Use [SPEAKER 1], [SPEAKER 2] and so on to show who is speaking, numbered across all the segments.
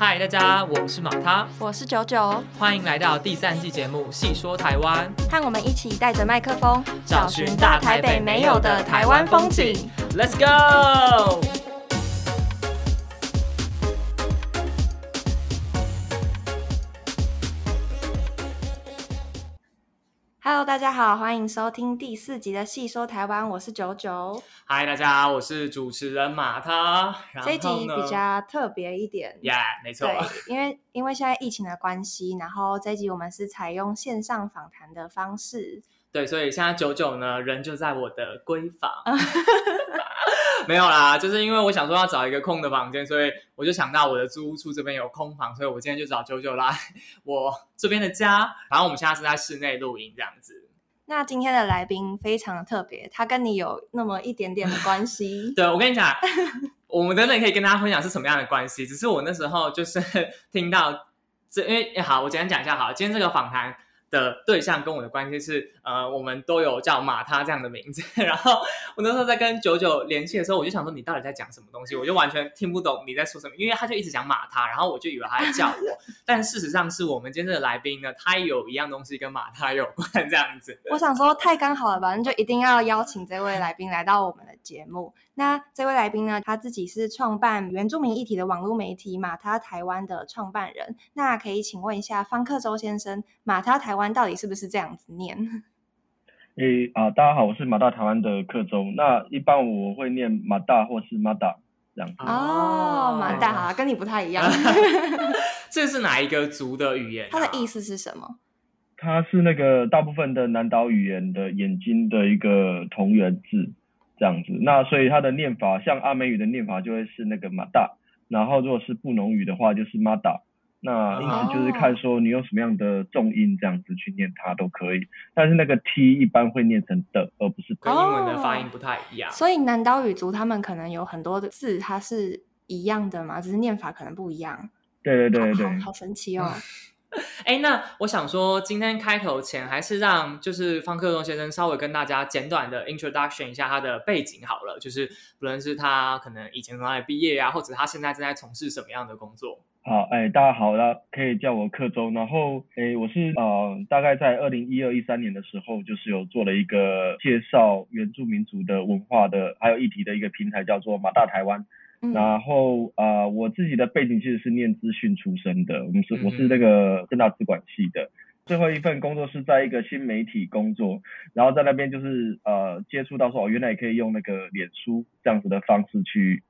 [SPEAKER 1] 嗨，大家，我是马他，
[SPEAKER 2] 我是九九，
[SPEAKER 1] 欢迎来到第三季节目《细说台湾》，
[SPEAKER 2] 和我们一起带着麦克风，
[SPEAKER 1] 找寻大台北没有的台湾风景。Let's go！
[SPEAKER 2] 大家好，欢迎收听第四集的《细说台湾》，我是九九。
[SPEAKER 1] 嗨，大家好，我是主持人马他。然后
[SPEAKER 2] 这一集比较特别一点
[SPEAKER 1] ，，Yeah，没错，
[SPEAKER 2] 对，因为因为现在疫情的关系，然后这一集我们是采用线上访谈的方式。
[SPEAKER 1] 对，所以现在九九呢，人就在我的闺房。没有啦，就是因为我想说要找一个空的房间，所以我就想到我的租屋处这边有空房，所以我今天就找九九来我这边的家。然后我们现在是在室内录音这样子。
[SPEAKER 2] 那今天的来宾非常的特别，他跟你有那么一点点的关系。
[SPEAKER 1] 对，我跟你讲，我们等等可以跟大家分享是什么样的关系。只是我那时候就是听到这，因为好，我简单讲一下好了，今天这个访谈的对象跟我的关系是，呃，我们都有叫马他这样的名字。然后我那时候在跟九九联系的时候，我就想说你到底在讲什么东西，我就完全听不懂你在说什么，因为他就一直讲马他，然后我就以为他在叫我，但事实上是我们今天的来宾呢，他有一样东西跟马他有关，这样子。
[SPEAKER 2] 我想说太刚好了吧，那就一定要邀请这位来宾来到我们的节目。那这位来宾呢，他自己是创办原住民议题的网络媒体马他台湾的创办人。那可以请问一下方克洲先生，马他台湾到底是不是这样子念？
[SPEAKER 3] 诶啊，大家好，我是马大台湾的克州。那一般我会念马大或是马大这样子。
[SPEAKER 2] 哦，马大好，跟你不太一样。
[SPEAKER 1] 这是哪一个族的语言、啊？
[SPEAKER 2] 它的意思是什么？
[SPEAKER 3] 它是那个大部分的南岛语言的眼睛的一个同源字这样子。那所以它的念法，像阿美语的念法就会是那个马大，然后如果是布农语的话就是马达。那因此就是看说你用什么样的重音这样子去念它都可以，但是那个 t 一般会念成的，而不是的。
[SPEAKER 1] 跟英文的发音不太一样。
[SPEAKER 2] 所以南岛语族他们可能有很多的字，它是一样的嘛，只是念法可能不一样。
[SPEAKER 3] 对对对对
[SPEAKER 2] 好好神奇哦！
[SPEAKER 1] 哎，那我想说，今天开头前还是让就是方克东先生稍微跟大家简短的 introduction 一下他的背景好了，就是不论是他可能以前从哪里毕业呀、或者他现在正在从事什么样的工作。
[SPEAKER 3] 好，哎，大家好，那可以叫我克州。然后，哎，我是呃，大概在二零一二一三年的时候，就是有做了一个介绍原住民族的文化的还有议题的一个平台，叫做马大台湾。
[SPEAKER 2] 嗯
[SPEAKER 3] 然后啊、呃我自己的背景其实是念资讯出身的，我们是、
[SPEAKER 1] 嗯
[SPEAKER 3] 我是那个正大资管系的。最后一份工作是在一个新媒体工作，然后在那边就是呃接触到说哦，原来也可以用那个脸书这样子的方式去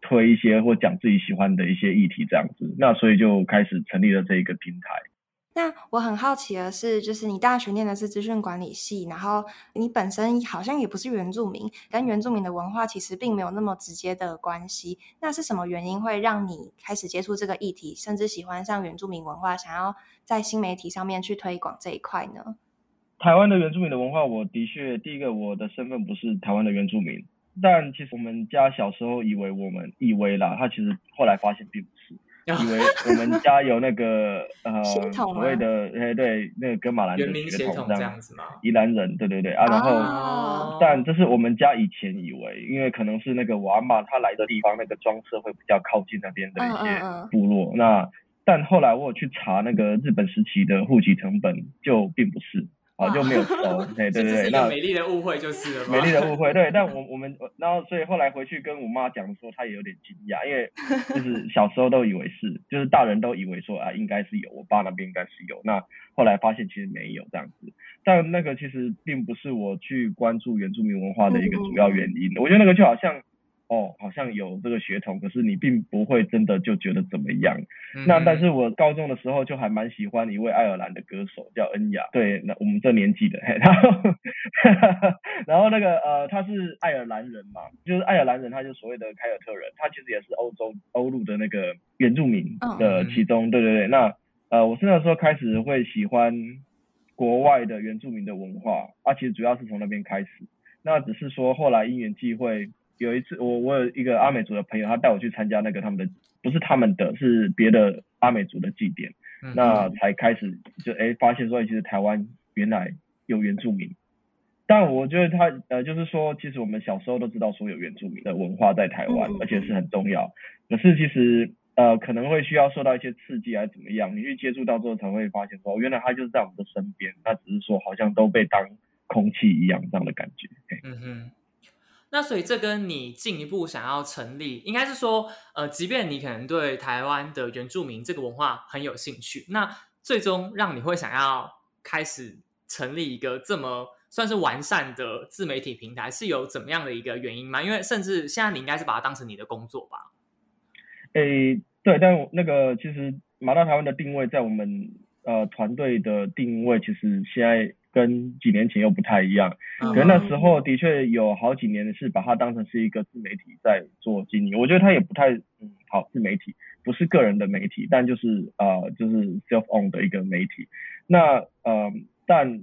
[SPEAKER 3] 推一些或讲自己喜欢的一些议题这样子，那所以就开始成立了这一个平台。
[SPEAKER 2] 那我很好奇的是，就是你大学念的是资讯管理系，然后你本身好像也不是原住民，跟原住民的文化其实并没有那么直接的关系。那是什么原因会让你开始接触这个议题，甚至喜欢上原住民文化，想要在新媒体上面去推广这一块呢？
[SPEAKER 3] 台湾的原住民的文化，我的确第一个我的身份不是台湾的原住民，但其实我们家小时候以为我们以为啦，他其实后来发现并不。以为我们家有那个呃所谓的哎对那个跟马兰的
[SPEAKER 1] 血统
[SPEAKER 3] 统这
[SPEAKER 1] 这样子吗？
[SPEAKER 3] 宜兰人对对对啊，然后、
[SPEAKER 2] 哦
[SPEAKER 3] 但这是我们家以前以为，因为可能是那个我阿嬷她来的地方那个庄社会比较靠近那边的一些
[SPEAKER 2] 嗯
[SPEAKER 3] 部落，那但后来我有去查那个日本时期的户籍成本，就并不是啊
[SPEAKER 2] 哇
[SPEAKER 3] 就没有收，对对对，那
[SPEAKER 1] 美丽的误会就是了？
[SPEAKER 3] 美丽的误会，对，但 我我们然后所以后来回去跟我妈讲说，她也有点惊讶，因为就是 小时候都以为是，就是大人都以为说啊应该是有，我爸那边应该是有，那后来发现其实没有这样子，但那个其实并不是我去关注原住民文化的一个主要原因，我觉得那个就好像。哦，好像有这个血统，可是你并不会真的就觉得怎么样。
[SPEAKER 1] 嗯
[SPEAKER 3] 那但是我高中的时候就还蛮喜欢一位爱尔兰的歌手叫恩雅，对，那我们这年纪的，嘿然后 然后那个呃他是爱尔兰人嘛，就是爱尔兰人，他就所谓的凯尔特人，他其实也是欧洲欧陆的那个原住民的其中，对对对，那呃我是那时候开始会喜欢国外的原住民的文化，啊其实主要是从那边开始，那只是说后来因缘际会。有一次，我我有一个阿美族的朋友，他带我去参加那个他们的，不是他们的，是别的阿美族的祭典，
[SPEAKER 1] 嗯
[SPEAKER 3] 那才开始就哎发现说，其实台湾原来有原住民。但我觉得他呃，就是说，其实我们小时候都知道说有原住民的文化在台湾而且是很重要。可是其实呃可能会需要受到一些刺激还是怎么样，你去接触到之后才会发现说，原来他就是在我们的身边，那只是说好像都被当空气一样这样的感觉。
[SPEAKER 1] 嗯哼。那所以这跟你进一步想要成立，应该是说，呃，即便你可能对台湾的原住民这个文化很有兴趣，那最终让你会想要开始成立一个这么算是完善的自媒体平台，是有怎么样的一个原因吗？因为甚至现在你应该是把它当成你的工作吧？
[SPEAKER 3] 诶，对，但那个其实马大台湾的定位，在我们呃团队的定位，其实现在。跟几年前又不太一样，可能那时候的确有好几年是把它当成是一个自媒体在做经营，我觉得它也不太嗯好，自媒体不是个人的媒体，但就是呃就是 self own 的一个媒体。那呃但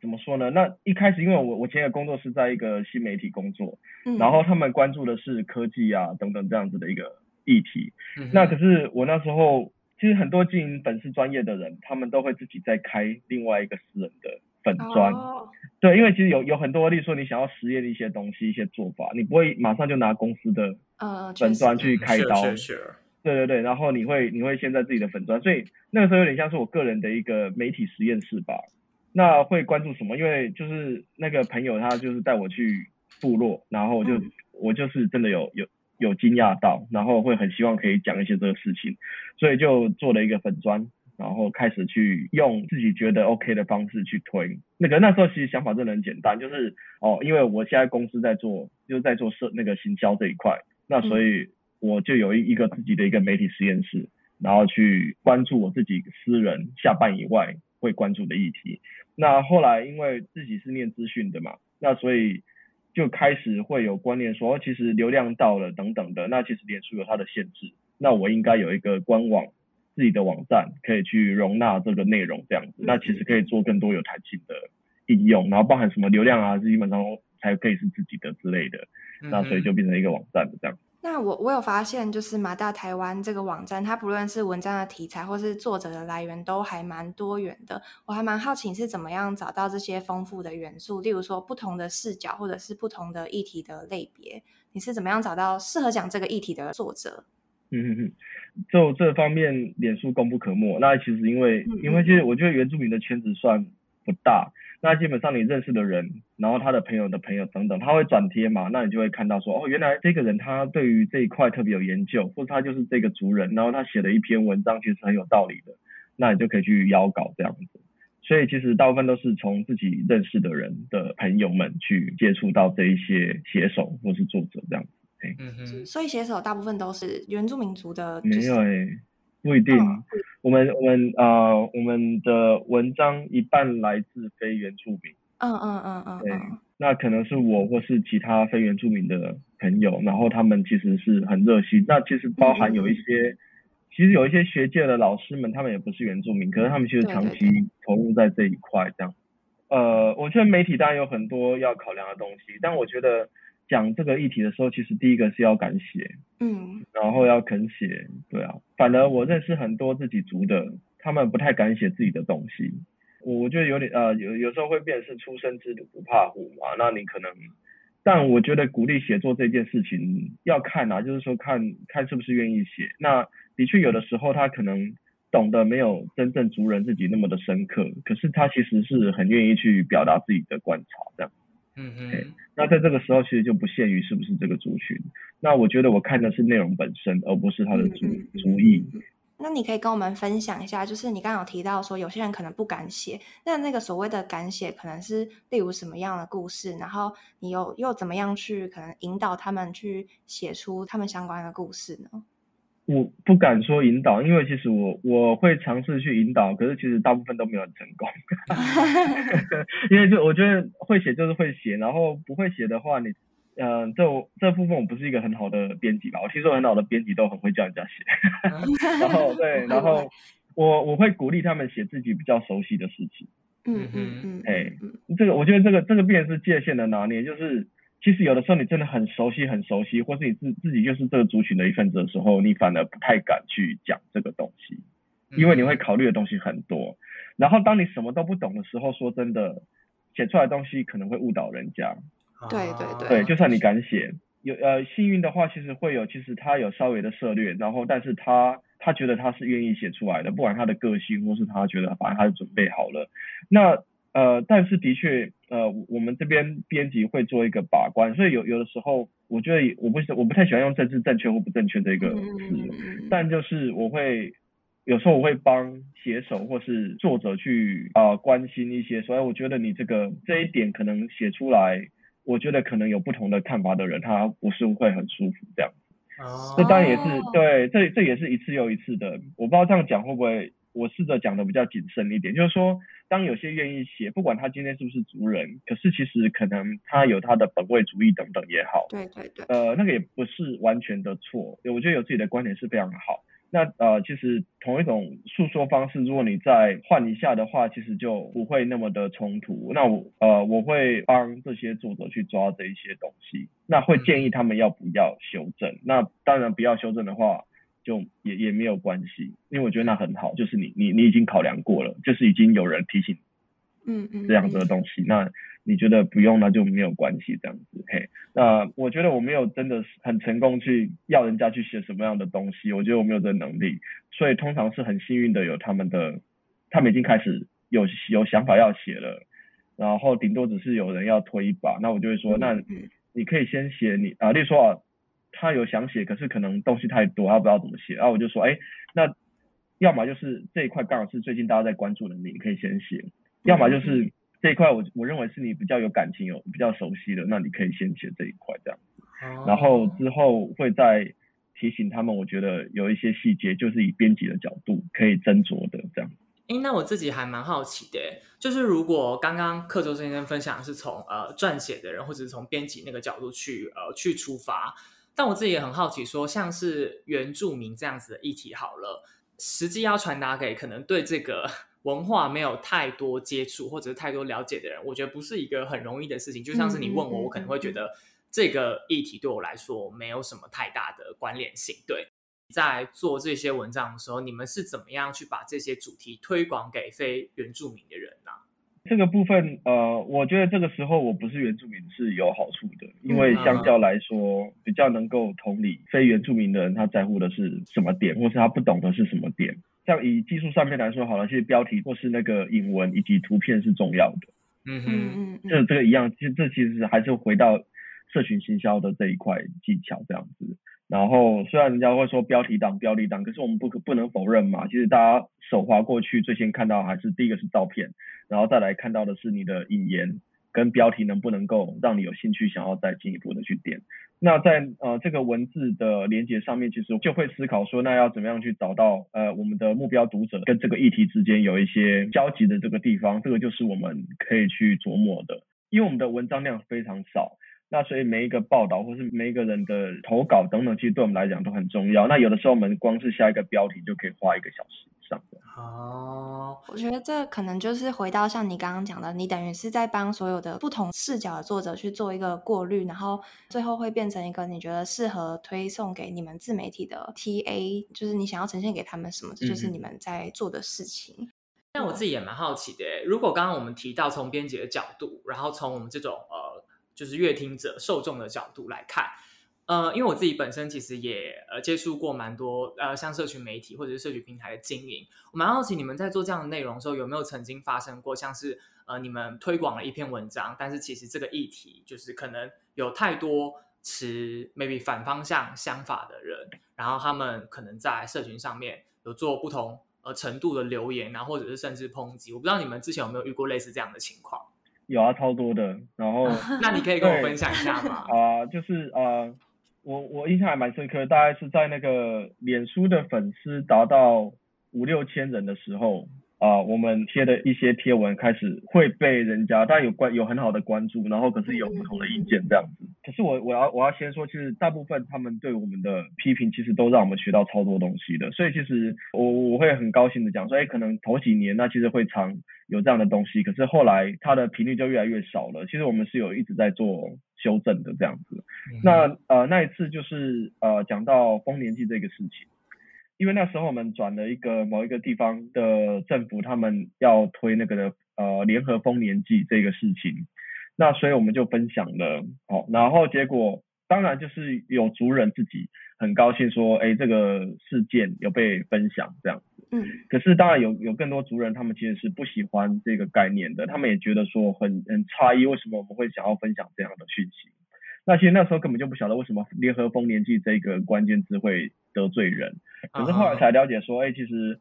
[SPEAKER 3] 怎么说呢？那一开始因为我我前的工作是在一个新媒体工作，然后他们关注的是科技啊等等这样子的一个议题，那可是我那时候。其实很多经营粉丝专业的人，他们都会自己再开另外一个私人的粉专，对，因为其实有有很多，例如说你想要实验的一些东西、一些做法，你不会马上就拿公司的粉专去开刀，对对对，然后你会你会先在自己的粉专，所以那个时候有点像是我个人的一个媒体实验室吧。那会关注什么？因为就是那个朋友他就是带我去部落，然后我就我就是真的有有。有惊讶到，然后会很希望可以讲一些这个事情，所以就做了一个粉砖，然后开始去用自己觉得 OK 的方式去推。那个那时候其实想法真的很简单，就是哦，因为我现在公司在做，就是在做社那个行销这一块，那所以我就有一一个自己的一个媒体实验室，然后去关注我自己私人下班以外会关注的议题。那后来因为自己是念资讯的嘛，那所以。就开始会有观念说，其实流量到了等等的，那其实脸书有它的限制，那我应该有一个官网自己的网站，可以去容纳这个内容这样子，那其实可以做更多有弹性的应用，然后包含什么流量啊，基本上才可以是自己的之类的，那所以就变成一个网站的这样。
[SPEAKER 2] 那我我有发现，就是马大台湾这个网站，它不论是文章的题材或是作者的来源，都还蛮多元的。我还蛮好奇你是怎么样找到这些丰富的元素，例如说不同的视角，或者是不同的议题的类别，你是怎么样找到适合讲这个议题的作者？
[SPEAKER 3] 嗯嗯嗯，就这方面，脸书功不可没。那其实因为因为其实我觉得原住民的圈子算不大。那基本上你认识的人，然后他的朋友的朋友等等，他会转贴嘛，那你就会看到说，哦，原来这个人他对于这一块特别有研究，或者他就是这个族人，然后他写了一篇文章，其实很有道理的，那你就可以去邀稿这样子。所以其实大部分都是从自己认识的人的朋友们去接触到这一些写手或是作者这样子。
[SPEAKER 2] 嗯哼。所以写手大部分都是原住民族的。
[SPEAKER 3] 没有诶。不一定，我们我们啊，我们的文章一半来自非原住民。
[SPEAKER 2] 嗯嗯嗯嗯。
[SPEAKER 3] 对，那可能是我或是其他非原住民的朋友，然后他们其实是很热心。那其实包含有一些，其实有一些学界的老师们，他们也不是原住民，可是他们其实长期投入在这一块这样。呃，我觉得媒体当然有很多要考量的东西，但我觉得。讲这个议题的时候，其实第一个是要敢写，
[SPEAKER 2] 嗯，
[SPEAKER 3] 然后要肯写，对啊。反而我认识很多自己族的，他们不太敢写自己的东西。我觉得有点呃，有有时候会变是初生之犊不怕虎嘛。那你可能，但我觉得鼓励写作这件事情要看啊，就是说看看是不是愿意写。那的确有的时候他可能懂得没有真正族人自己那么的深刻，可是他其实是很愿意去表达自己的观察这样。
[SPEAKER 1] 嗯嗯，
[SPEAKER 3] 那在这个时候其实就不限于是不是这个族群，那我觉得我看的是内容本身，而不是他的族族裔。
[SPEAKER 2] 那你可以跟我们分享一下，就是你刚刚有提到说有些人可能不敢写，那那个所谓的敢写，可能是例如什么样的故事，然后你又又怎么样去可能引导他们去写出他们相关的故事呢？
[SPEAKER 3] 我不敢说引导，因为其实我我会尝试去引导，可是其实大部分都没有很成功。因为就我觉得会写就是会写，然后不会写的话，你嗯，这这部分我不是一个很好的编辑吧？我听说很好的编辑都很会叫人家写。然后对，然后我我会鼓励他们写自己比较熟悉的事情。
[SPEAKER 2] 嗯嗯嗯。
[SPEAKER 3] 哎，这个我觉得这个这个变是界限的拿捏，就是。其实有的时候你真的很熟悉很熟悉，或是你自自己就是这个族群的一份子的时候，你反而不太敢去讲这个东西，因为你会考虑的东西很多。然后当你什么都不懂的时候，说真的，写出来的东西可能会误导人家。
[SPEAKER 2] 对对对。
[SPEAKER 3] 对，就算你敢写，有呃幸运的话，其实会有，其实他有稍微的涉略，然后但是他他觉得他是愿意写出来的，不管他的个性或是他觉得反正他是准备好了。那呃，但是的确呃，我们这边编辑会做一个把关，所以有有的时候，我觉得我不我不太喜欢用政治正确或不正确这个词，但就是我会有时候我会帮写手或是作者去啊关心一些，所以我觉得你这个这一点可能写出来。我觉得可能有不同的看法的人，他不是会很舒服这样。哦。这当然也是对，这这也是一次又一次的。我不知道这样讲会不会，我试着讲的比较谨慎一点，就是说，当有些愿意写，不管他今天是不是族人，可是其实可能他有他的本位主义等等也好。
[SPEAKER 2] 对对对。
[SPEAKER 3] 呃，那个也不是完全的错，我觉得有自己的观点是非常好。那呃，其实同一种诉说方式，如果你再换一下的话，其实就不会那么的冲突。那我呃，我会帮这些作者去抓这一些东西，那会建议他们要不要修正。那当然不要修正的话，就也也没有关系，因为我觉得那很好，就是你你你已经考量过了，就是已经有人提醒，
[SPEAKER 2] 嗯嗯，
[SPEAKER 3] 这样子的东西，那。你觉得不用那就没有关系，这样子嘿。那我觉得我没有真的很成功去要人家去写什么样的东西，我觉得我没有这能力，所以通常是很幸运的有他们的，他们已经开始有有想法要写了，然后顶多只是有人要推一把，那我就会说，那你可以先写你啊，例如说啊，他有想写，可是可能东西太多，他不知道怎么写，然后我就说，哎，那要么就是这一块刚好是最近大家在关注的，你可以先写，要么就是。这一块我我认为是你比较有感情、有比较熟悉的，那你可以先写这一块这样，然后之后会再提醒他们。我觉得有一些细节就是以编辑的角度可以斟酌的这样。
[SPEAKER 1] 哎，那我自己还蛮好奇的，就是如果刚刚克周先生分享是从呃撰写的人或者是从编辑那个角度去呃去出发，但我自己也很好奇，说像是原住民这样子的议题，好了，实际要传达给可能对这个。文化没有太多接触或者是太多了解的人，我觉得不是一个很容易的事情。就像是你问我，我可能会觉得这个议题对我来说没有什么太大的关联性。对，在做这些文章的时候，你们是怎么样去把这些主题推广给非原住民的人呢？
[SPEAKER 3] 这个部分，呃，我觉得这个时候我不是原住民是有好处的，因为相较来说，比较能够同理非原住民的人他在乎的是什么点，或是他不懂的是什么点。像以技术上面来说，好了，其实标题或是那个引文以及图片是重要的。
[SPEAKER 1] 嗯嗯，
[SPEAKER 3] 这这个一样，其实这其实还是回到社群行销的这一块技巧这样子。然后虽然人家会说标题党、标题党，可是我们不可不能否认嘛，其实大家手滑过去，最先看到还是第一个是照片，然后再来看到的是你的引言。跟标题能不能够让你有兴趣想要再进一步的去点？那在呃这个文字的连接上面，其实就会思考说，那要怎么样去找到呃我们的目标读者跟这个议题之间有一些交集的这个地方，这个就是我们可以去琢磨的。因为我们的文章量非常少，那所以每一个报道或是每一个人的投稿等等，其实对我们来讲都很重要。那有的时候我们光是下一个标题就可以花一个小时。
[SPEAKER 1] 哦，
[SPEAKER 2] 我觉得这可能就是回到像你刚刚讲的，你等于是在帮所有的不同视角的作者去做一个过滤，然后最后会变成一个你觉得适合推送给你们自媒体的 TA，就是你想要呈现给他们什么，这就是你们在做的事情。
[SPEAKER 1] 那我自己也蛮好奇的，如果刚刚我们提到从编辑的角度，然后从我们这种呃，就是阅听者受众的角度来看。呃，因为我自己本身其实也呃接触过蛮多呃像社群媒体或者是社群平台的经营，我蛮好奇你们在做这样的内容的时候有没有曾经发生过像是呃你们推广了一篇文章，但是其实这个议题就是可能有太多持 maybe 反方向想法的人，然后他们可能在社群上面有做不同呃程度的留言，然后或者是甚至抨击，我不知道你们之前有没有遇过类似这样的情况？
[SPEAKER 3] 有啊，超多的。然后
[SPEAKER 1] 那你可以跟我分享一下吗？
[SPEAKER 3] 啊，就是呃。我我印象还蛮深刻，大概是在那个脸书的粉丝达到五六千人的时候啊，我们贴的一些贴文开始会被人家，但有关有很好的关注，然后可是有不同的意见这样子。可是我我要我要先说，其实大部分他们对我们的批评，其实都让我们学到超多东西的。所以其实我我会很高兴的讲说，哎，可能头几年那其实会常有这样的东西，可是后来它的频率就越来越少了。其实我们是有一直在做。修正的这样子，那呃那一次就是呃讲到丰年祭这个事情，因为那时候我们转了一个某一个地方的政府，他们要推那个的呃联合丰年祭这个事情，那所以我们就分享了，好，然后结果当然就是有族人自己很高兴说，哎，这个事件有被分享这样子。
[SPEAKER 2] 嗯。
[SPEAKER 3] 可是当然有有更多族人，他们其实是不喜欢这个概念的，他们也觉得说很很诧异，为什么我们会想要分享这样的讯息？那其实那时候根本就不晓得为什么联合丰年祭这个关键字会得罪人，可是后来才了解说，哎，其实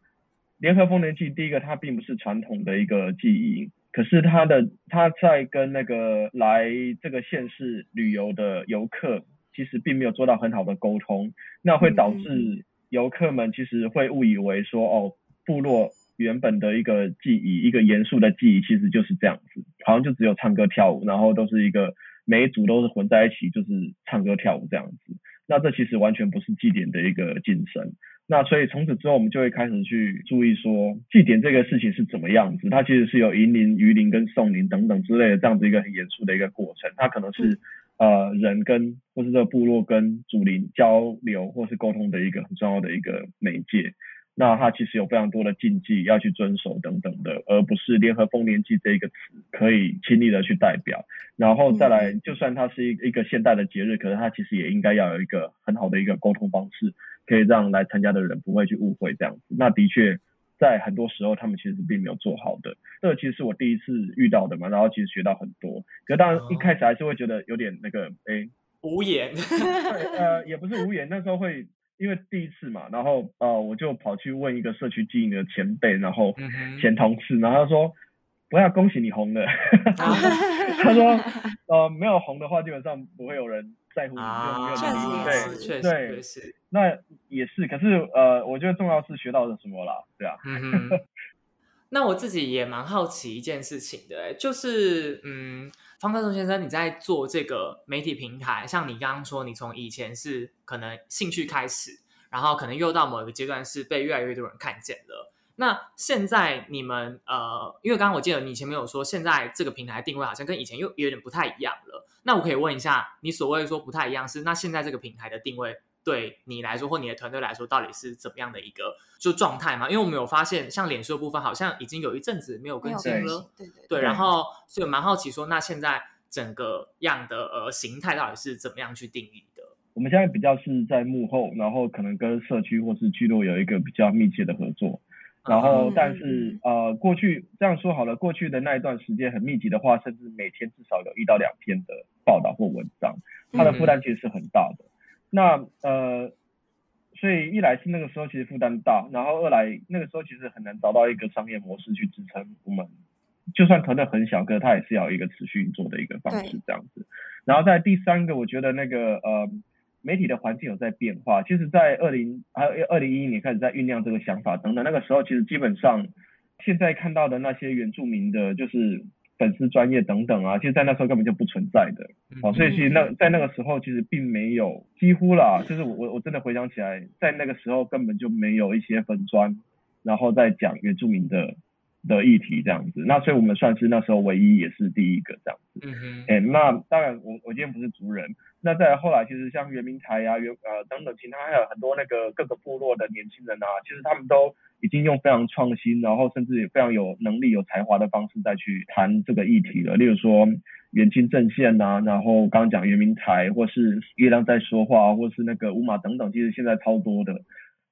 [SPEAKER 3] 联合丰年祭第一个它并不是传统的一个记忆。可是它的它在跟那个来这个县市旅游的游客，其实并没有做到很好的沟通，那会导致游客们其实会误以为说，哦，部落原本的一个记忆，一个严肃的记忆，其实就是这样子，好像就只有唱歌跳舞，然后都是一个每一组都是混在一起，就是唱歌跳舞这样子，那这其实完全不是祭典的一个精神。那所以从此之后，我们就会开始去注意说祭典这个事情是怎么样子。它其实是有迎灵、鱼灵跟送灵等等之类的这样子一个很严肃的一个过程。它可能是呃人跟或是这个部落跟祖灵交流或是沟通的一个很重要的一个媒介。那它其实有非常多的禁忌要去遵守等等的，而不是联合丰年祭这一个词可以轻易的去代表。然后再来，就算它是一一个现代的节日，可是它其实也应该要有一个很好的一个沟通方式。可以让来参加的人不会去误会这样子，那的确在很多时候他们其实并没有做好的，这个其实是我第一次遇到的嘛，然后其实学到很多，可当然一开始还是会觉得有点那个哎
[SPEAKER 1] 无言，
[SPEAKER 3] 呃也不是无言，那时候会因为第一次嘛，然后呃我就跑去问一个社区经营的前辈，然后前同事，然后他说不要恭喜你红了，他说呃没有红的话基本上不会有人。在乎你就没有
[SPEAKER 2] 能
[SPEAKER 3] 力，对对，那也是。可是呃，我觉得重要是学到了什么啦，对啊。
[SPEAKER 1] 那我自己也蛮好奇一件事情的，就是嗯，方克松先生，你在做这个媒体平台，像你刚刚说，你从以前是可能兴趣开始，然后可能又到某一个阶段是被越来越多人看见了。那现在你们呃，因为刚刚我记得你前面有说，现在这个平台定位好像跟以前又有点不太一样了。那我可以问一下，你所谓说不太一样是，那现在这个平台的定位对你来说或你的团队来说，到底是怎么样的一个就状态嘛？因为我们有发现，像脸书的部分好像已经有一阵子没有更新了，
[SPEAKER 2] 对对
[SPEAKER 1] 对。然后所以蛮好奇说，那现在整个样的呃形态到底是怎么样去定义的？
[SPEAKER 3] 我们现在比较是在幕后，然后可能跟社区或是聚落有一个比较密切的合作。然后，但是呃，过去这样说好了，过去的那一段时间很密集的话，甚至每天至少有一到两篇的报道或文章，它的负担其实是很大的。那呃，所以一来是那个时候其实负担大，然后二来那个时候其实很难找到一个商业模式去支撑我们，就算团队很小，可是它也是要一个持续运作的一个方式这样子。然后在第三个，我觉得那个呃。媒体的环境有在变化，其实，在二零还有二零一一年开始在酝酿这个想法等等，那个时候其实基本上现在看到的那些原住民的，就是粉丝专业等等啊，其实，在那时候根本就不存在的。好，所以其实那在那个时候其实并没有几乎啦，就是我我我真的回想起来，在那个时候根本就没有一些粉专，然后再讲原住民的的议题这样子。那所以我们算是那时候唯一也是第一个这样子。嗯哼。哎，那当然我我今天不是族人。那再后来，其实像圆明台呀、圆呃等等，其他还有很多那个各个部落的年轻人啊，其实他们都已经用非常创新，然后甚至也非常有能力、有才华的方式再去谈这个议题了。例如说元清阵线呐，然后刚刚讲圆明台，或是月亮在说话，或是那个乌马等等，其实现在超多的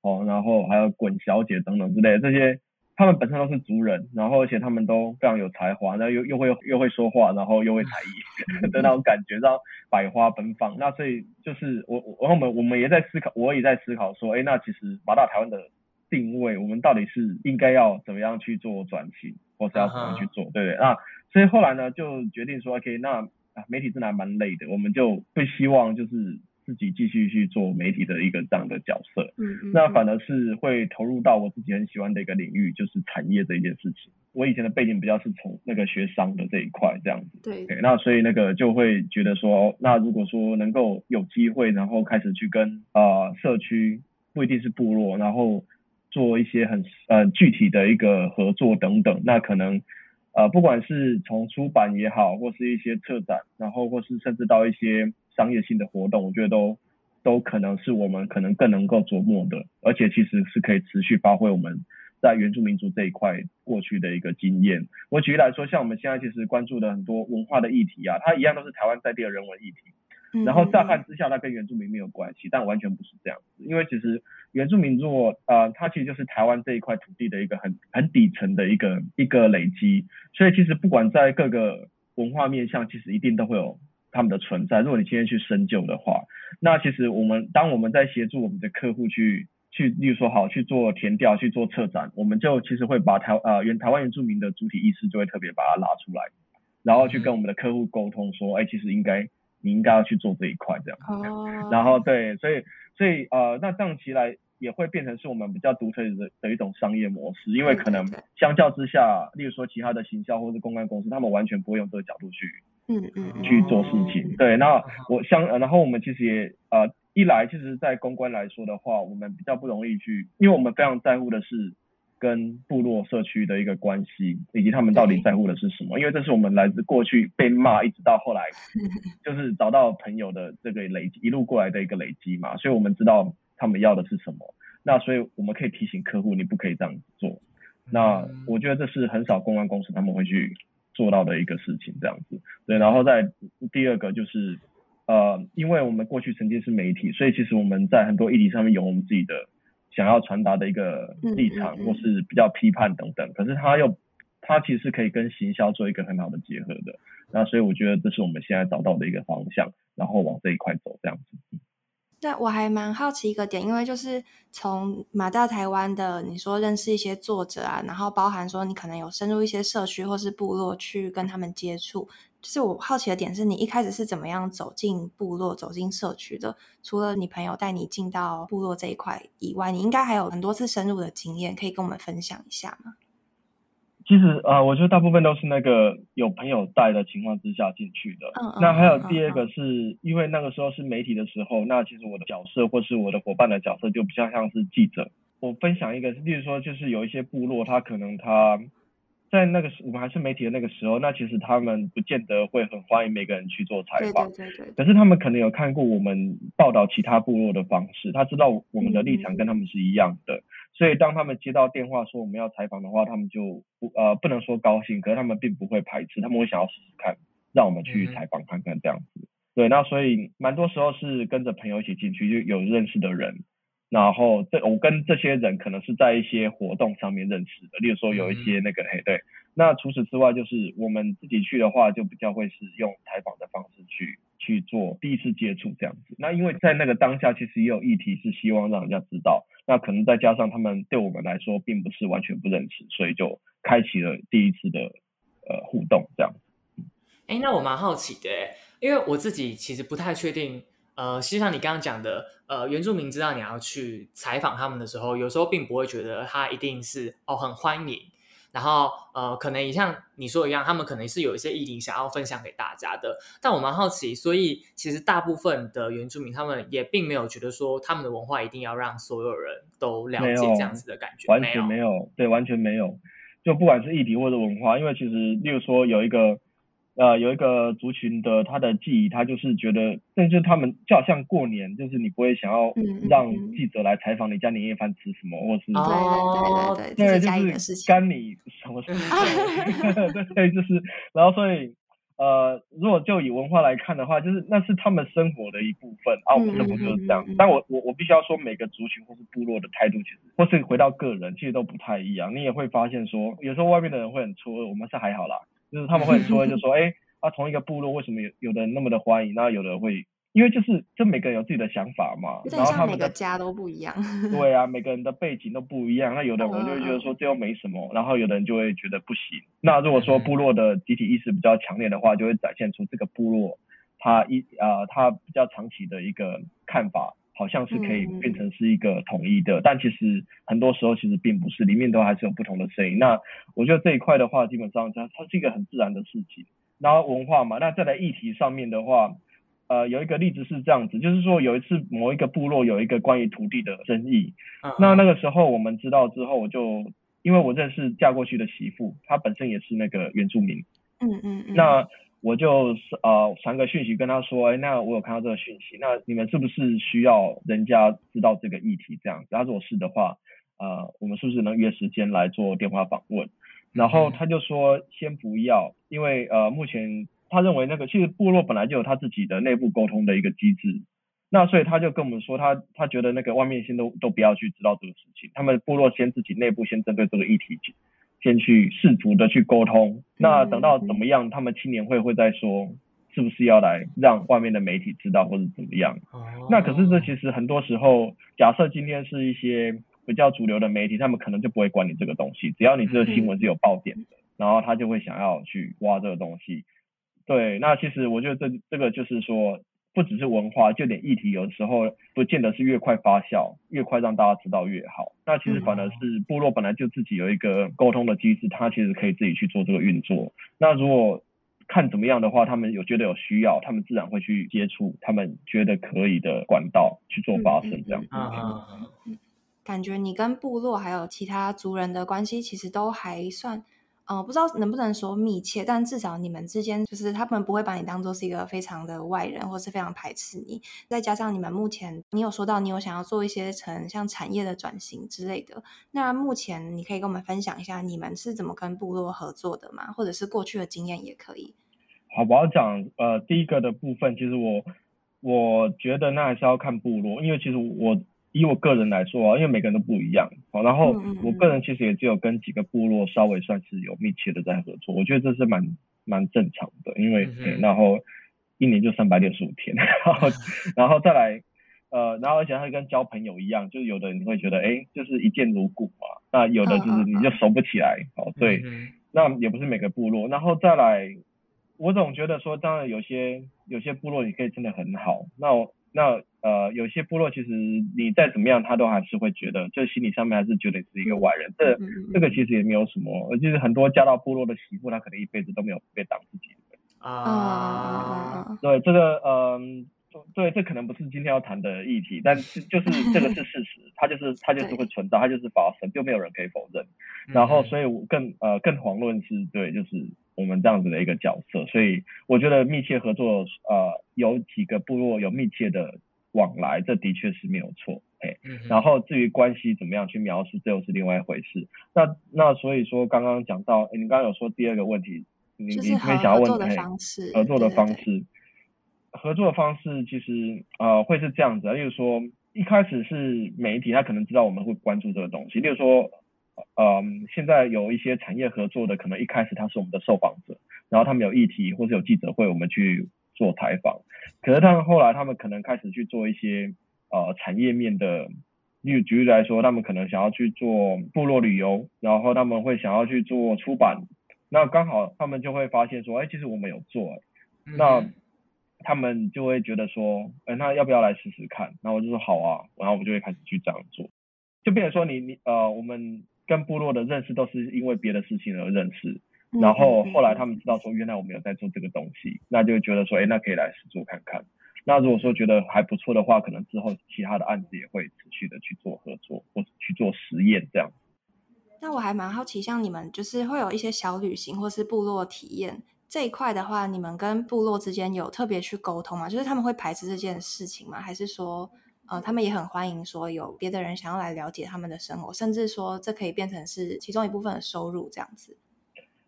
[SPEAKER 3] 哦。然后还有滚小姐等等之类这些。他们本身都是族人，然后而且他们都非常有才华，然后又又会又会说话，然后又会才艺 的那种感觉，让百花奔放。那所以就是我我我们我们也在思考，我也在思考说，哎，那其实八大台湾的定位，我们到底是应该要怎么样去做转型，或是要怎么样去做，对不对？那所以后来呢，就决定说，OK，那媒体真的还蛮累的，我们就会希望就是。自己继续去做媒体的一个这样的角色，嗯，那反而是会投入到我自己很喜欢的一个领域，就是产业这一件事情。我以前的背景比较是从那个学商的这一块这样子，
[SPEAKER 2] 对，
[SPEAKER 3] 那所以那个就会觉得说，那如果说能够有机会，然后开始去跟啊社区，不一定是部落，然后做一些很呃具体的一个合作等等，那可能呃不管是从出版也好，或是一些策展，然后或是甚至到一些。商业性的活动，我觉得都都可能是我们可能更能够琢磨的，而且其实是可以持续发挥我们在原住民族这一块过去的一个经验。我举例来说，像我们现在其实关注的很多文化的议题啊，它一样都是台湾在地的人文议题。然后乍看之下，它跟原住民没有关系，但完全不是这样子。因为其实原住民如果呃，它其实就是台湾这一块土地的一个很很底层的一个一个累积。所以其实不管在各个文化面向，其实一定都会有他们的存在。如果你今天去深究的话，那其实我们当我们在协助我们的客户去去，例如说好去做填调、去做策展，我们就其实会把台呃原台湾原住民的主体意识就会特别把它拉出来，然后去跟我们的客户沟通说，哎，其实应该。你应该要去做这一块，这样。哦。然后对，所以所以呃，那这样起来也会变成是我们比较独特的的一种商业模式，因为可能相较之下，例如说其他的行销或者公关公司，他们完全不会用这个角度去，嗯嗯，去做事情。对，那我相，然后我们其实也呃，一来其实，在公关来说的话，我们比较不容易去，因为我们非常在乎的是。跟部落社区的一个关系，以及他们到底在乎的是什么？因为这是我们来自过去被骂，一直到后来，就是找到朋友的这个累积，一路过来的一个累积嘛。所以我们知道他们要的是什么。那所以我们可以提醒客户，你不可以这样子做。那我觉得这是很少公关公司他们会去做到的一个事情，这样子。对，然后再第二个就是，呃，因为我们过去曾经是媒体，所以其实我们在很多议题上面有我们自己的。想要传达的一个立场，或是比较批判等等，可是他又他其实可以跟行销做一个很好的结合的，那所以我觉得这是我们现在找到的一个方向，然后往这一块走这样子。
[SPEAKER 2] 那我还蛮好奇一个点，因为就是从马大台湾的你说认识一些作者啊，然后包含说你可能有深入一些社区或是部落去跟他们接触。就是我好奇的点是你一开始是怎么样走进部落、走进社区的？除了你朋友带你进到部落这一块以外，你应该还有很多次深入的经验，可以跟我们分享一下吗？
[SPEAKER 3] 其实啊，我觉得大部分都是那个有朋友带的情况之下进去的。嗯那还有第二个是因为那个时候是媒体的时候，那其实我的角色或是我的伙伴的角色就比较像是记者。我分享一个，例如说就是有一些部落，他可能他。在那个时，我们还是媒体的那个时候，那其实他们不见得会很欢迎每个人去做采访。
[SPEAKER 2] 对对对。
[SPEAKER 3] 可是他们可能有看过我们报道其他部落的方式，他知道我们的立场跟他们是一样的，所以当他们接到电话说我们要采访的话，他们就不呃不能说高兴，可是他们并不会排斥，他们会想要试试看，让我们去采访看看这样子。对，那所以蛮多时候是跟着朋友一起进去，就有认识的人。然后这我跟这些人可能是在一些活动上面认识的，例如说有一些那个嘿对，那除此之外就是我们自己去的话就比较会是用采访的方式去去做第一次接触这样子。那因为在那个当下其实也有议题是希望让人家知道，那可能再加上他们对我们来说并不是完全不认识，所以就开启了第一次的呃互动这样。
[SPEAKER 1] 哎，那我蛮好奇的，因为我自己其实不太确定。呃，实际上你刚刚讲的，呃，原住民知道你要去采访他们的时候，有时候并不会觉得他一定是哦很欢迎，然后呃，可能也像你说一样，他们可能是有一些议题想要分享给大家的。但我蛮好奇，所以其实大部分的原住民他们也并没有觉得说他们的文化一定要让所有人都了解这样子的感觉，
[SPEAKER 3] 完全没有，对，完全没有。就不管是议题或者文化，因为其实例如说有一个。呃，有一个族群的他的记忆，他就是觉得，甚至他们就好像过年，就是你不会想要让记者来采访你家年夜饭吃什么，或是
[SPEAKER 2] 哦，对对对对，
[SPEAKER 3] 就是干你什么事情，对，就是，然后所以，呃，如果就以文化来看的话，就是那是他们生活的一部分啊，我们生活就是这样。但我我我必须要说，每个族群或是部落的态度，其实或是回到个人，其实都不太一样。你也会发现说，有时候外面的人会很戳，我们是还好啦。就是他们会说，就说，哎，啊，同一个部落为什么有有的人那么的欢迎，那有的会，因为就是，就每个人有自己的想法嘛，然后他们
[SPEAKER 2] 的家都不一样，
[SPEAKER 3] 对啊，每个人的背景都不一样，那有的人就会觉得说这又没什么，然后有的人就会觉得不行。那如果说部落的集体意识比较强烈的话，就会展现出这个部落他一啊他比较长期的一个看法。好像是可以变成是一个统一的，但其实很多时候其实并不是，里面都还是有不同的声音。那我觉得这一块的话，基本上它它是一个很自然的事情。然后文化嘛，那再来议题上面的话，呃，有一个例子是这样子，就是说有一次某一个部落有一个关于土地的争议，那那个时候我们知道之后，我就因为我认识嫁过去的媳妇，她本身也是那个原住民，
[SPEAKER 2] 嗯嗯嗯，
[SPEAKER 3] 那。我就呃传个讯息跟他说，哎，那我有看到这个讯息，那你们是不是需要人家知道这个议题这样子？他如果是的话，呃，我们是不是能约时间来做电话访问？然后他就说先不要，因为呃目前他认为那个其实部落本来就有他自己的内部沟通的一个机制，那所以他就跟我们说，他他觉得那个外面先都都不要去知道这个事情，他们部落先自己内部先针对这个议题先去试图的去沟通，那等到怎么样，他们青年会会再说是不是要来让外面的媒体知道或者怎么样。那可是这其实很多时候，假设今天是一些比较主流的媒体，他们可能就不会管你这个东西，只要你这个新闻是有爆点的，然后他就会想要去挖这个东西。对，那其实我觉得这这个就是说，不只是文化，就连议题，有时候不见得是越快发酵，越快让大家知道越好。那其实反而是部落本来就自己有一个沟通的机制，他其实可以自己去做这个运作。那如果看怎么样的话，他们有觉得有需要，他们自然会去接触他们觉得可以的管道去做发声，这样子。
[SPEAKER 2] 感觉你跟部落还有其他族人的关系，其实都还算。呃，不知道能不能说密切，但至少你们之间就是他们不会把你当做是一个非常的外人，或是非常排斥你。再加上你们目前，你有说到你有想要做一些成像产业的转型之类的。那目前你可以跟我们分享一下你们是怎么跟部落合作的吗？或者是过去的经验也可以。
[SPEAKER 3] 好，我要讲呃第一个的部分，其实我我觉得那还是要看部落，因为其实我。以我个人来说啊，因为每个人都不一样，好，然后我个人其实也只有跟几个部落稍微算是有密切的在合作，我觉得这是蛮蛮正常的，因为然后一年就三百六十五天，然后 然后再来呃，然后而且会跟交朋友一样，就是有的你会觉得哎，就是一见如故嘛，那有的就是你就熟不起来，哦，对，那也不是每个部落，然后再来，我总觉得说，当然有些有些部落你可以真的很好，那那。呃，有些部落其实你再怎么样，他都还是会觉得，就心理上面还是觉得是一个外人。这这个其实也没有什么，就是很多嫁到部落的媳妇，她可能一辈子都没有被当自己人。啊，对，这个，嗯，对，这可能不是今天要谈的议题，但是就 是这个是事实，它就是它就是会存在，它就是发生，就没有人可以否认。然后，所以我更呃更遑论是对，就是我们这样子的一个角色。所以我觉得密切合作，呃，有几个部落有密切的。往来，这的确是没有错，哎，然后至于关系怎么样去描述，这又是另外一回事。那那所以说，刚刚讲到，你刚刚有说第二个问题，你你特别想要问，
[SPEAKER 2] 合作的方式，合作的方式，
[SPEAKER 3] 合作的方式其实呃会是这样子，例如说一开始是媒体，他可能知道我们会关注这个东西，例如说，嗯，现在有一些产业合作的，可能一开始他是我们的受访者，然后他们有议题或者有记者会，我们去。做采访，可是他们后来，他们可能开始去做一些呃产业面的，例如举例来说，他们可能想要去做部落旅游，然后他们会想要去做出版，那刚好他们就会发现说，哎，其实我们有做，那他们就会觉得说，哎，那要不要来试试看？然后我就说好啊，然后我们就会开始去这样做，就变成说你你呃，我们跟部落的认识都是因为别的事情而认识。然后后来他们知道说，原来我们有在做这个东西，那就觉得说，哎，那可以来试做看看。那如果说觉得还不错的话，可能之后其他的案子也会持续的去做合作，或者去做实验这样。
[SPEAKER 2] 那我还蛮好奇，像你们就是会有一些小旅行或是部落体验这一块的话，你们跟部落之间有特别去沟通吗？就是他们会排斥这件事情吗？还是说，呃，他们也很欢迎说有别的人想要来了解他们的生活，甚至说这可以变成是其中一部分的收入这样子？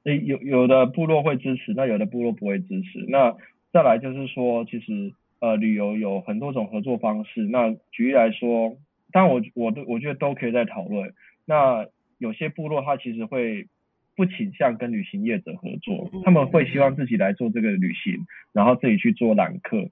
[SPEAKER 3] 诶有有的部落会支持，那有的部落不会支持。那再来就是说，其实呃旅游有很多种合作方式。那举例来说，但我我都我觉得都可以在讨论。那有些部落他其实会不倾向跟旅行业者合作，他们会希望自己来做这个旅行，然后自己去做揽客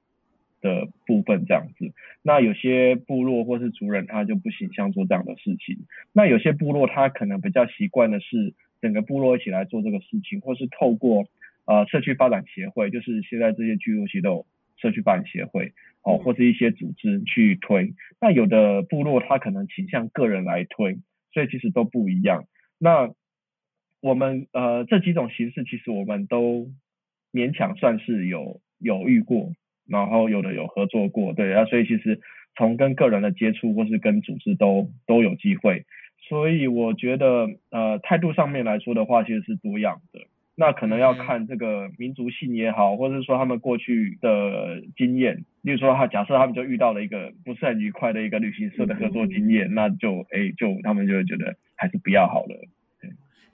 [SPEAKER 3] 的部分这样子。那有些部落或是族人他就不倾向做这样的事情。那有些部落他可能比较习惯的是。整个部落一起来做这个事情，或是透过呃社区发展协会，就是现在这些居住区都有社区发展协会，哦，或是一些组织去推。那有的部落他可能倾向个人来推，所以其实都不一样。那我们呃这几种形式，其实我们都勉强算是有有遇过，然后有的有合作过，对啊，所以其实从跟个人的接触，或是跟组织都都有机会。所以我觉得，呃，态度上面来说的话，其实是多样的。那可能要看这个民族性也好，或者是说他们过去的经验。例如说，他假设他们就遇到了一个不是很愉快的一个旅行社的合作经验，那就，哎，就他们就会觉得还是不要好了。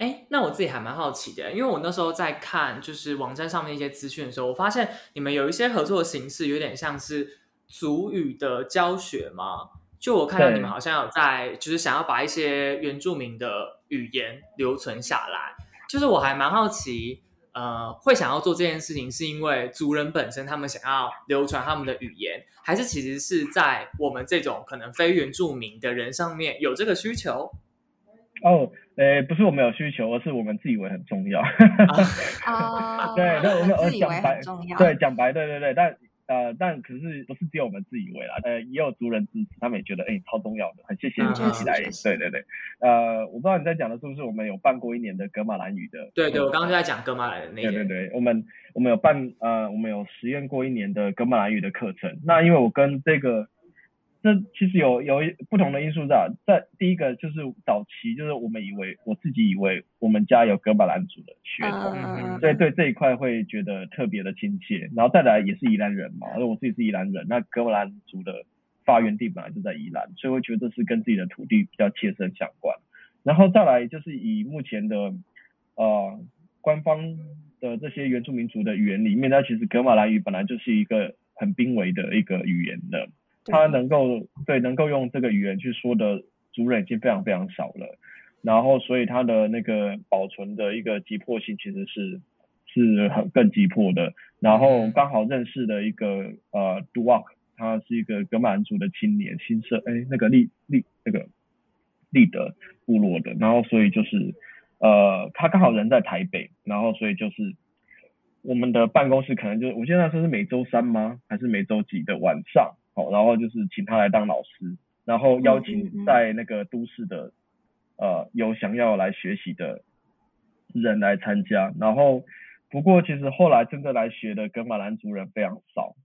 [SPEAKER 1] 哎，那我自己还蛮好奇的，因为我那时候在看就是网站上面一些资讯的时候，我发现你们有一些合作的形式有点像是族语的教学嘛？就我看到你们好像有在，就是想要把一些原住民的语言留存下来。就是我还蛮好奇，呃，会想要做这件事情，是因为族人本身他们想要流传他们的语言，还是其实是在我们这种可能非原住民的人上面有这个需求？
[SPEAKER 3] 哦，呃，不是我们有需求，而是我们自以为很重要。
[SPEAKER 2] 啊
[SPEAKER 3] 对，那我们
[SPEAKER 2] 自以为
[SPEAKER 3] 讲白
[SPEAKER 2] 很重要。
[SPEAKER 3] 对，讲白，对对对，但呃，但可是不是只有我们自以为啦，呃，也有族人支持，他们也觉得哎超重要的，很谢谢你起来，对对对，呃，我不知道你在讲的是不是我们有办过一年的格马兰语的？
[SPEAKER 1] 对对，我刚刚就在讲格马兰的那个，
[SPEAKER 3] 对对对，我们我们有办呃，我们有实验过一年的格马兰语的课程。那因为我跟这个，这其实有有一不同的因素在。在第一个就是早期，就是我们以为我自己以为我们家有格马兰族的血统，
[SPEAKER 2] 嗯，
[SPEAKER 3] 所以对这一块会觉得特别的亲切。然后再来也是宜兰人嘛，而我自己是宜兰人，那格马兰族的发源地本来就在宜兰，所以会觉得这是跟自己的土地比较切身相关。然后再来就是以目前的呃官方的这些原住民族的语言里面，那其实格马兰语本来就是一个很濒危的一个语言的，它能够对能够用这个语言去说的族人已经非常非常少了，然后所以它的那个保存的一个急迫性其实是是很更急迫的。然后刚好认识的一个呃 Duak，他是一个格马兰族的青年，新社哎那个利利那个利德部落的，然后所以就是呃他刚好人在台北，然后所以就是我们的办公室可能就是我现在说是每周三吗？还是每周几的晚上？好、然后就是请他来当老师，然后邀请
[SPEAKER 2] 嗯
[SPEAKER 3] 在那个都市的呃有想要来学习的人来参加，然后不过其实后来真的来学的格马兰族人非常少，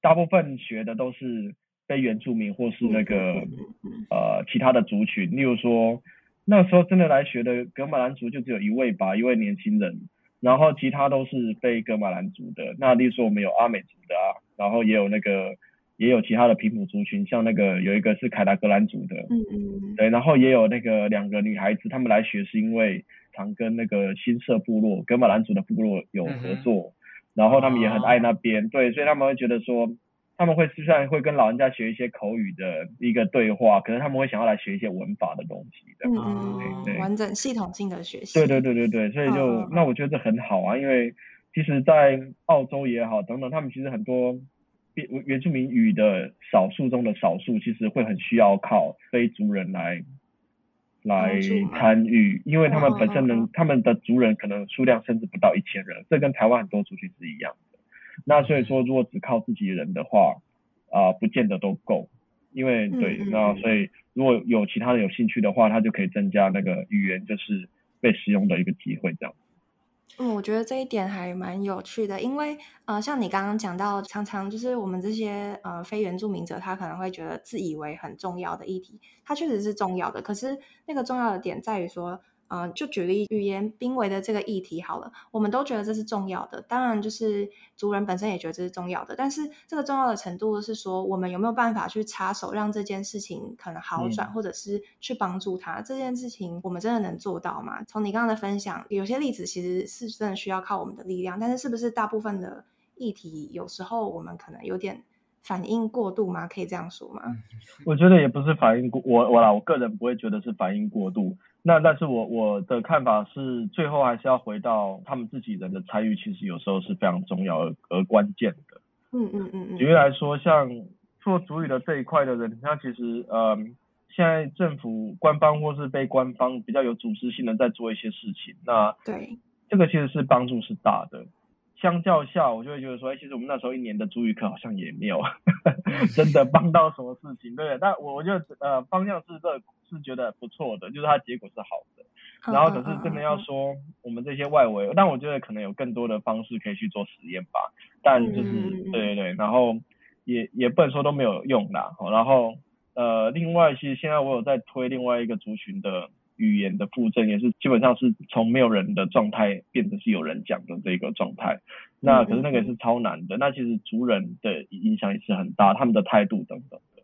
[SPEAKER 3] 大部分学的都是非原住民或是那个呃其他的族群，例如说那时候真的来学的格马兰族就只有一位吧，一位年轻人，然后其他都是非格马兰族的。那例如说我们有阿美族的啊，然后也有那个也有其他的皮姆族群，像那个有一个是凯达格兰族的，
[SPEAKER 2] 嗯嗯
[SPEAKER 3] 对，然后也有那个两个女孩子，她们来学是因为常跟那个新社部落、格马兰族的部落有合作，然后他们也很爱那边，对，所以他们会觉得说，他们会虽然会跟老人家学一些口语的一个对话，可是他们会想要来学一些文法的东西的。
[SPEAKER 2] 嗯
[SPEAKER 1] 哦
[SPEAKER 2] 嗯。
[SPEAKER 3] 对
[SPEAKER 2] 嗯，完整系统性的学习。
[SPEAKER 3] 对对对对对，所以就、那我觉得这很好啊，因为其实，在澳洲也好等等，他们其实很多原原住民语的少数中的少数，其实会很需要靠非族人来来参与，因为他们本身能，他们的族人可能数量甚至不到一千人，这跟台湾很多族群是一样的。那所以说，如果只靠自己人的话，啊、不见得都够。因为对，
[SPEAKER 2] 嗯嗯嗯
[SPEAKER 3] 那所以如果有其他人有兴趣的话，他就可以增加那个语言就是被使用的一个机会，这样。
[SPEAKER 2] 嗯，我觉得这一点还蛮有趣的，因为呃，像你刚刚讲到，常常就是我们这些呃非原住民者，他可能会觉得自以为很重要的议题，它确实是重要的，可是那个重要的点在于说，呃，就举例语言濒危的这个议题好了，我们都觉得这是重要的，当然就是族人本身也觉得这是重要的，但是这个重要的程度是说，我们有没有办法去插手，让这件事情可能好转，
[SPEAKER 3] 嗯
[SPEAKER 2] 或者是去帮助他这件事情，我们真的能做到吗？从你刚刚的分享，有些例子其实是真的需要靠我们的力量，但是是不是大部分的议题，有时候我们可能有点反应过度吗？可以这样说吗？
[SPEAKER 3] 我觉得也不是反应过，我我啦，我个人不会觉得是反应过度。那但是我我的看法是，最后还是要回到他们自己人的参与，其实有时候是非常重要而而关键的。
[SPEAKER 2] 嗯嗯嗯嗯，
[SPEAKER 3] 举例来说，像做主语的这一块的人，他其实呃，现在政府官方或是被官方比较有组织性的在做一些事情，那
[SPEAKER 2] 对，
[SPEAKER 3] 这个其实是帮助是大的。相较下，我就会觉得说，哎，其实我们那时候一年的主语课好像也没有 真的帮到什么事情，对不对？但我我觉得呃方向是这是觉得不错的，就是它结果是好的。然后可是真的要说我们这些外围，但我觉得可能有更多的方式可以去做实验吧。但就是
[SPEAKER 2] 嗯
[SPEAKER 3] 对对对，然后也也不能说都没有用啦。哦然后呃，另外其实现在我有在推另外一个族群的语言的附赠，也是基本上是从没有人的状态变成是有人讲的这个状态。那可是那个也是超难的。那其实族人的影响也是很大，他们的态度等等的。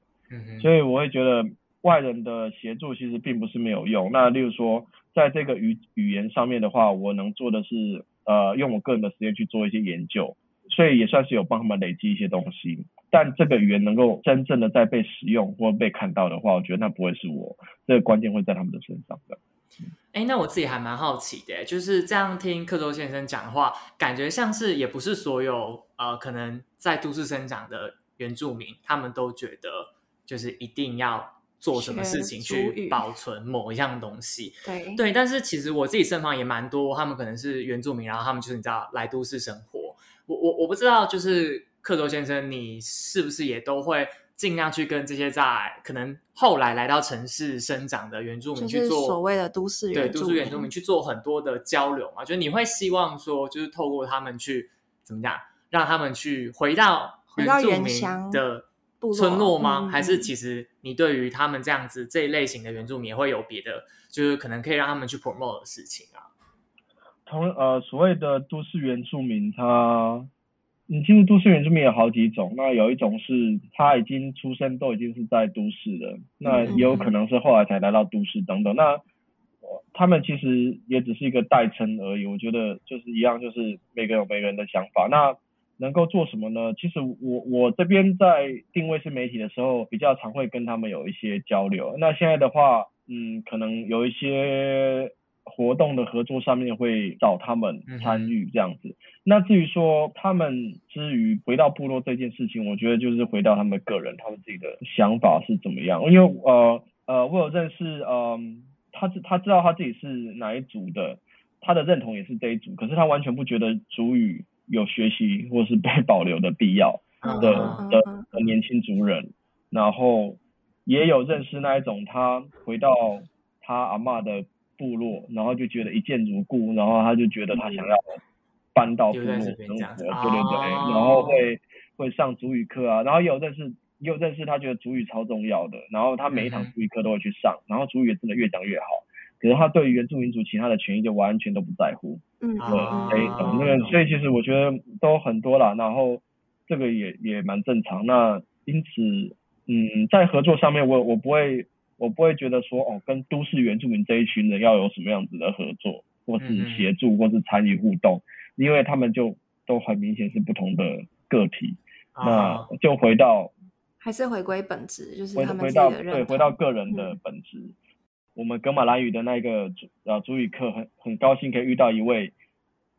[SPEAKER 3] 所以我会觉得，外人的协助其实并不是没有用。那例如说，在这个语语言上面的话，我能做的是呃用我个人的时间去做一些研究，所以也算是有帮他们累积一些东西。但这个语言能够真正的在被使用或被看到的话，我觉得那不会是我，这个关键会在他们的身上的。
[SPEAKER 1] 哎，那我自己还蛮好奇的，就是这样听克州先生讲话，感觉像是也不是所有呃可能在都市生长的原住民，他们都觉得就是一定要做什么事情去保存某一样东西。
[SPEAKER 2] 对
[SPEAKER 1] 对，但是其实我自己身旁也蛮多，他们可能是原住民，然后他们就是你知道来都市生活。我我我不知道，就是克州先生，你是不是也都会？尽量去跟这些在可能后来来到城市生长的原住民去做
[SPEAKER 2] 所谓的都市
[SPEAKER 1] 对都市原住民去做很多的交流嘛？就是你会希望说，就是透过他们去怎么讲，让他们去回到
[SPEAKER 2] 原住民
[SPEAKER 1] 的村落吗？还是其实你对于他们这样子这一类型的原住民也会有别的，就是可能可以让他们去 promote 的事情啊？
[SPEAKER 3] 同呃所谓的都市原住民，他。你其实都市原住民有好几种，那有一种是他已经出生都已经是在都市了，那也有可能是后来才来到都市等等。那他们其实也只是一个代称而已。我觉得就是一样，就是每个有每个人的想法。那能够做什么呢？其实我我这边在定位是媒体的时候，比较常会跟他们有一些交流。那现在的话，嗯，可能有一些。活动的合作上面会找他们参与这样子。那至于说他们之于回到部落这件事情，我觉得就是回到他们个人，他们自己的想法是怎么样。因为呃呃，我有认识，嗯，他是他知道他自己是哪一组的，他的认同也是这一组，可是他完全不觉得主语有学习或是被 保留的必要的的的年轻族人。然后也有认识那一种，他回到他阿妈的。部落，然后就觉得一见如故，然后他就觉得他想要搬到部落生活，对对对，然后会会上主语课啊，然后也有认识有认识他觉得主语超重要的，然后他每一堂主语课都会去上，然后主语也真的越讲越好，可是他对于原住民族其他的权益就完全都不在乎，
[SPEAKER 2] 嗯，
[SPEAKER 3] 对，那个所以其实我觉得都很多啦，然后这个也也蛮正常，那因此嗯在合作上面我我不会。我不会觉得说哦，跟都市原住民这一群人要有什么样子的合作，或是协助，或是参与互动，因为他们就都很明显是不同的个体。那就回到，
[SPEAKER 2] 还是回归本质，就是他们
[SPEAKER 3] 回到对，回到个人的本质。我们格马兰语的那个呃主语课，很很高兴可以遇到一位。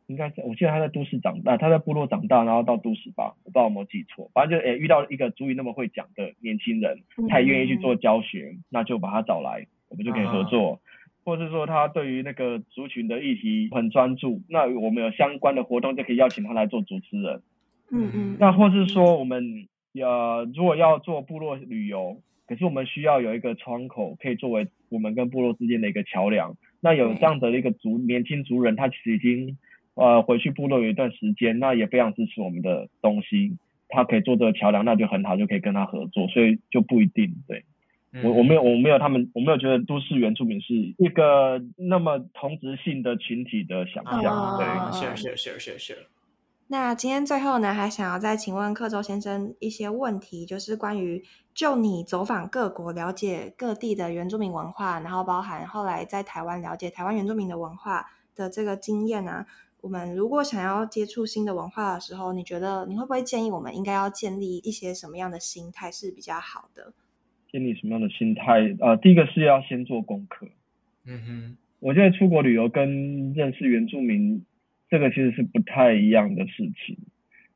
[SPEAKER 3] 应该是，我记得他在都市长大，他在部落长大，然后到都市吧，我不知道有没有记错。反正就诶遇到一个主语那么会讲的年轻人，他也愿意去做教学，那就把他找来，我们就可以合作。或是说他对于那个族群的议题很专注，那我们有相关的活动就可以邀请他来做主持人。
[SPEAKER 2] 嗯嗯。
[SPEAKER 3] 那或是说我们呃如果要做部落旅游，可是我们需要有一个窗口，可以作为我们跟部落之间的一个桥梁。那有这样的一个族年轻族人，他其实已经。呃，回去部落有一段时间，那也非常支持我们的东西，他可以做这个桥梁，那就很好，就可以跟他合作，所以就不一定对。我我没有我没有他们我没有觉得都市原住民是一个那么同质性的群体的想象，对，
[SPEAKER 1] 是是是是是。
[SPEAKER 2] 那今天最后呢，还想要再请问克州先生一些问题，就是关于就你走访各国，了解各地的原住民文化，然后包含后来在台湾了解台湾原住民的文化的这个经验啊。我们如果想要接触新的文化的时候，你觉得你会不会建议我们应该要建立一些什么样的心态是比较好的？
[SPEAKER 3] 建立什么样的心态？呃，第一个是要先做功课。
[SPEAKER 1] 嗯哼，
[SPEAKER 3] 我觉得出国旅游跟认识原住民这个其实是不太一样的事情。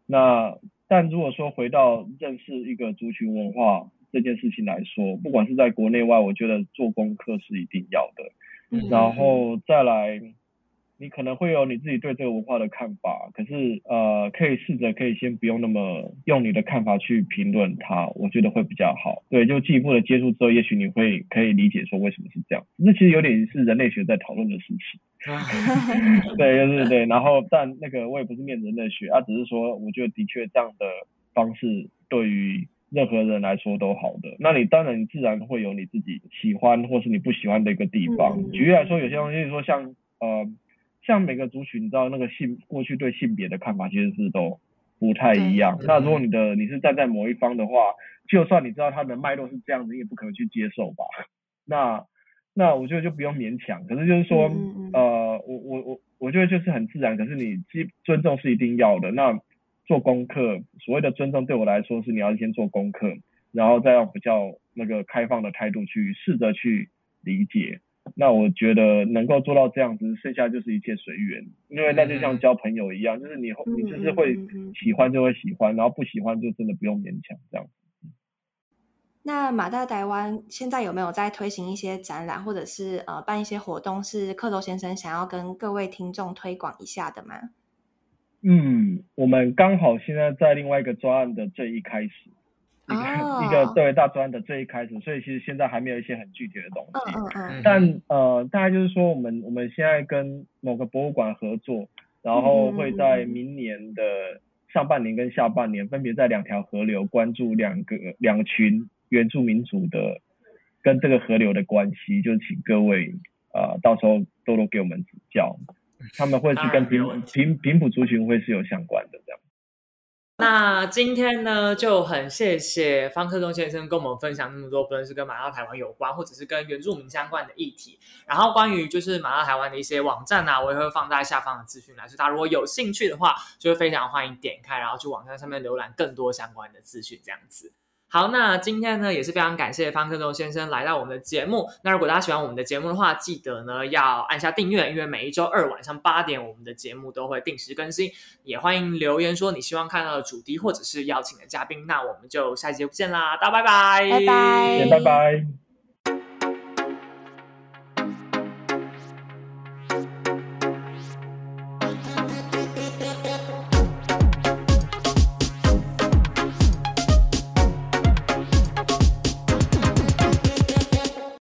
[SPEAKER 3] 那但如果说回到认识一个族群文化这件事情来说，不管是在国内外，我觉得做功课是一定要的。
[SPEAKER 2] 嗯，
[SPEAKER 3] 然后再来。你可能会有你自己对这个文化的看法，可是呃，可以试着可以先不用那么用你的看法去评论它，我觉得会比较好。对，就进一步的接触之后，也许你会可以理解说为什么是这样。那其实有点是人类学在讨论的事情。对，对，对。然后，但那个我也不是念人类学啊，只是说我觉得的确这样的方式对于任何人来说都好的。那你当然你自然会有你自己喜欢或是你不喜欢的一个地方。举例来说，有些东西说像呃。像每个族群，你知道那个性过去对性别的看法其实是都不太一样。那如果你的你是站在某一方的话，就算你知道它的脉络是这样子，你也不可能去接受吧？那那我觉得就不用勉强。可是就是说，呃，我我我我觉得就是很自然。可是你基尊重是一定要的。那做功课，所谓的尊重对我来说是你要先做功课，然后再用比较那个开放的态度去试着去理解。那我觉得能够做到这样子，剩下就是一切随缘，因为那就像交朋友一样，就是你
[SPEAKER 2] 嗯
[SPEAKER 3] 你就是会喜欢就会喜欢，然后不喜欢就真的不用勉强这样。
[SPEAKER 2] 那马大台湾现在有没有在推行一些展览，或者是呃办一些活动，是克斗先生想要跟各位听众推广一下的吗？
[SPEAKER 3] 嗯，我们刚好现在在另外一个专案的最一开始，一个、
[SPEAKER 2] 哦
[SPEAKER 3] 一个对大专案的最一开始，所以其实现在还没有一些很具体的东西
[SPEAKER 2] 嗯
[SPEAKER 3] 西。
[SPEAKER 2] 嗯嗯
[SPEAKER 3] 但呃，大概就是说，我们我们现在跟某个博物馆合作，然后会在明年的上半年跟下半年，分别在两条河流关注两个两群原住民族的跟这个河流的关系，就请各位呃到时候多多给我们指教，他们会是跟平平平埔族群会是有相关的这样。
[SPEAKER 1] 那今天呢，就很谢谢方克东先生跟我们分享那么多，不论是跟马到台湾有关，或者是跟原住民相关的议题。然后关于就是马到台湾的一些网站啊，我也会放在下方的资讯栏，所以大家如果有兴趣的话，就会非常欢迎点开，然后去网站上面浏览更多相关的资讯，这样子。好，那今天呢也是非常感谢方克东先生来到我们的节目。那如果大家喜欢我们的节目的话，记得呢要按下订阅，因为每一周二晚上八点，我们的节目都会定时更新。也欢迎留言说你希望看到的主题或者是邀请的嘉宾。那我们就下期节目见啦，大家拜拜，
[SPEAKER 2] 拜拜
[SPEAKER 3] 拜拜。